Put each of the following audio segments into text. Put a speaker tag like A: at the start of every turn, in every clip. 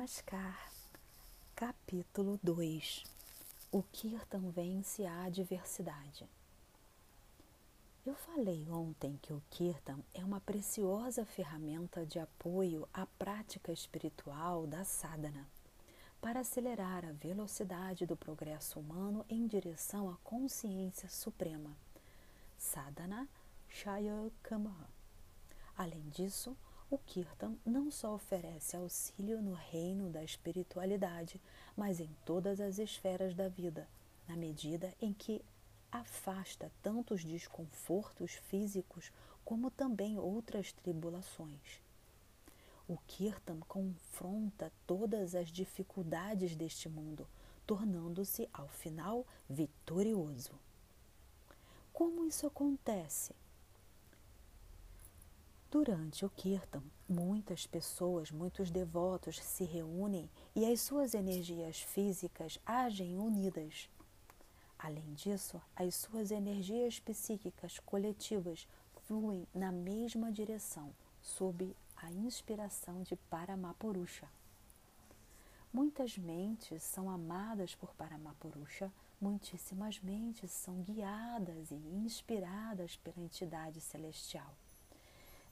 A: Namaskar, capítulo 2 O Kirtan vence a adversidade. Eu falei ontem que o Kirtan é uma preciosa ferramenta de apoio à prática espiritual da sadhana, para acelerar a velocidade do progresso humano em direção à consciência suprema. Sadhana Shaya Kama. Além disso, o Kirtan não só oferece auxílio no reino da espiritualidade, mas em todas as esferas da vida, na medida em que afasta tanto os desconfortos físicos como também outras tribulações. O Kirtan confronta todas as dificuldades deste mundo, tornando-se, ao final, vitorioso. Como isso acontece? Durante o Kirtan, muitas pessoas, muitos devotos se reúnem e as suas energias físicas agem unidas. Além disso, as suas energias psíquicas coletivas fluem na mesma direção, sob a inspiração de Paramapurusha. Muitas mentes são amadas por Paramapurusha, muitíssimas mentes são guiadas e inspiradas pela entidade celestial.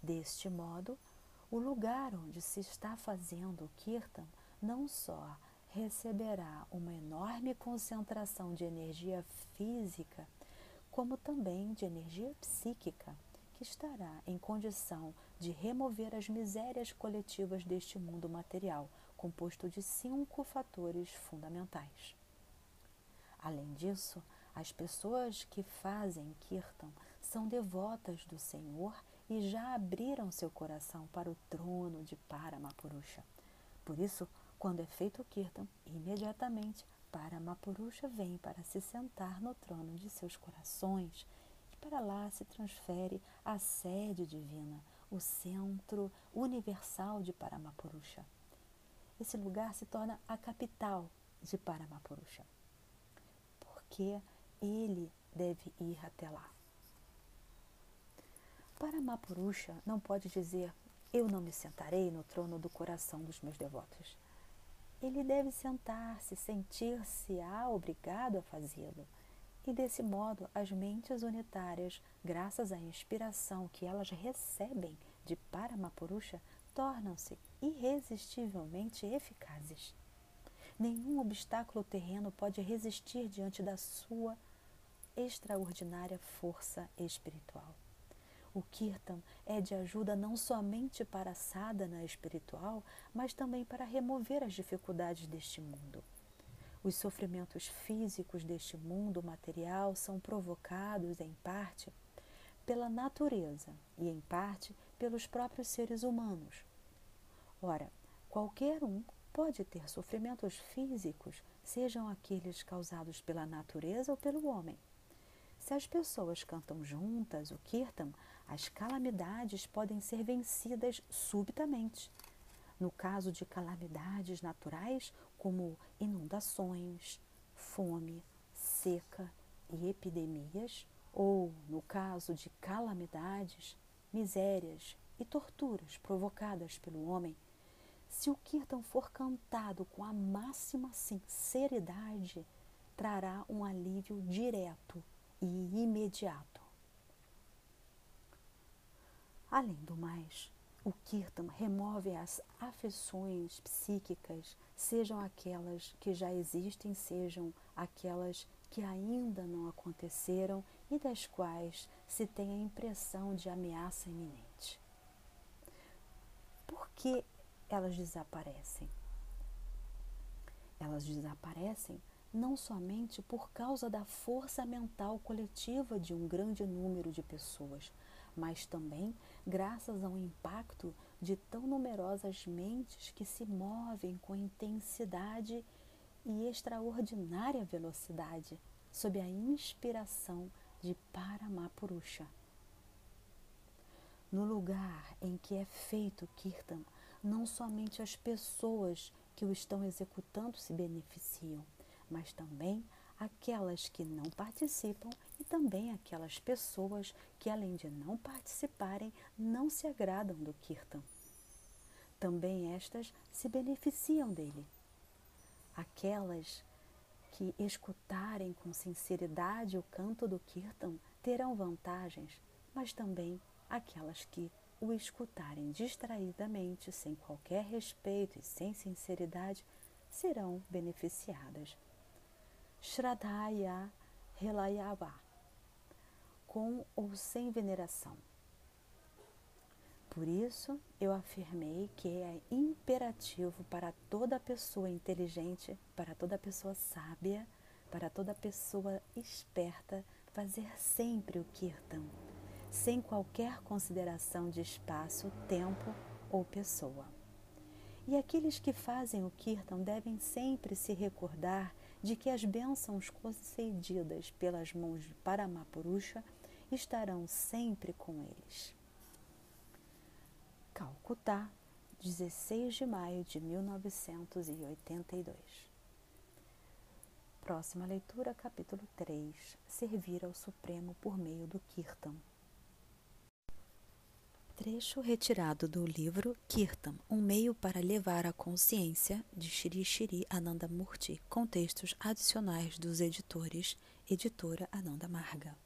A: Deste modo, o lugar onde se está fazendo o kirtan não só receberá uma enorme concentração de energia física, como também de energia psíquica, que estará em condição de remover as misérias coletivas deste mundo material, composto de cinco fatores fundamentais. Além disso, as pessoas que fazem kirtan são devotas do Senhor e já abriram seu coração para o trono de Paramapurusha. Por isso, quando é feito o Kirtan, imediatamente Paramapurusha vem para se sentar no trono de seus corações e para lá se transfere a sede divina, o centro universal de Paramapurusha. Esse lugar se torna a capital de Paramapurusha, porque ele deve ir até lá. Paramapurusha não pode dizer eu não me sentarei no trono do coração dos meus devotos. Ele deve sentar-se, sentir-se á obrigado a fazê-lo. E desse modo, as mentes unitárias, graças à inspiração que elas recebem de Paramapurusha, tornam-se irresistivelmente eficazes. Nenhum obstáculo terreno pode resistir diante da sua extraordinária força espiritual. O Kirtan é de ajuda não somente para a sadhana espiritual, mas também para remover as dificuldades deste mundo. Os sofrimentos físicos deste mundo material são provocados, em parte, pela natureza e, em parte, pelos próprios seres humanos. Ora, qualquer um pode ter sofrimentos físicos, sejam aqueles causados pela natureza ou pelo homem. Se as pessoas cantam juntas o kirtan, as calamidades podem ser vencidas subitamente. No caso de calamidades naturais, como inundações, fome, seca e epidemias, ou no caso de calamidades, misérias e torturas provocadas pelo homem, se o kirtan for cantado com a máxima sinceridade, trará um alívio direto e imediato. Além do mais, o Kirtan remove as afeições psíquicas, sejam aquelas que já existem, sejam aquelas que ainda não aconteceram e das quais se tem a impressão de ameaça iminente. Por que elas desaparecem? Elas desaparecem não somente por causa da força mental coletiva de um grande número de pessoas, mas também graças ao impacto de tão numerosas mentes que se movem com intensidade e extraordinária velocidade sob a inspiração de Paramapurusha. No lugar em que é feito Kirtan, não somente as pessoas que o estão executando se beneficiam, mas também aquelas que não participam e também aquelas pessoas que, além de não participarem, não se agradam do Kirtan. também estas se beneficiam dele. Aquelas que escutarem com sinceridade o canto do Kirtan terão vantagens, mas também aquelas que o escutarem distraidamente, sem qualquer respeito e sem sinceridade, serão beneficiadas. Shradhaya Relayava, com ou sem veneração. Por isso, eu afirmei que é imperativo para toda pessoa inteligente, para toda pessoa sábia, para toda pessoa esperta fazer sempre o kirtan sem qualquer consideração de espaço, tempo ou pessoa. E aqueles que fazem o Kirtan devem sempre se recordar de que as bênçãos concedidas pelas mãos de Paramapurusha estarão sempre com eles. Calcutá, 16 de maio de 1982. Próxima leitura, capítulo 3. Servir ao Supremo por meio do Kirtan. Trecho retirado do livro Kirtan, um meio para levar a consciência, de Shri Shri Ananda Murti, com textos adicionais dos editores Editora Ananda Marga.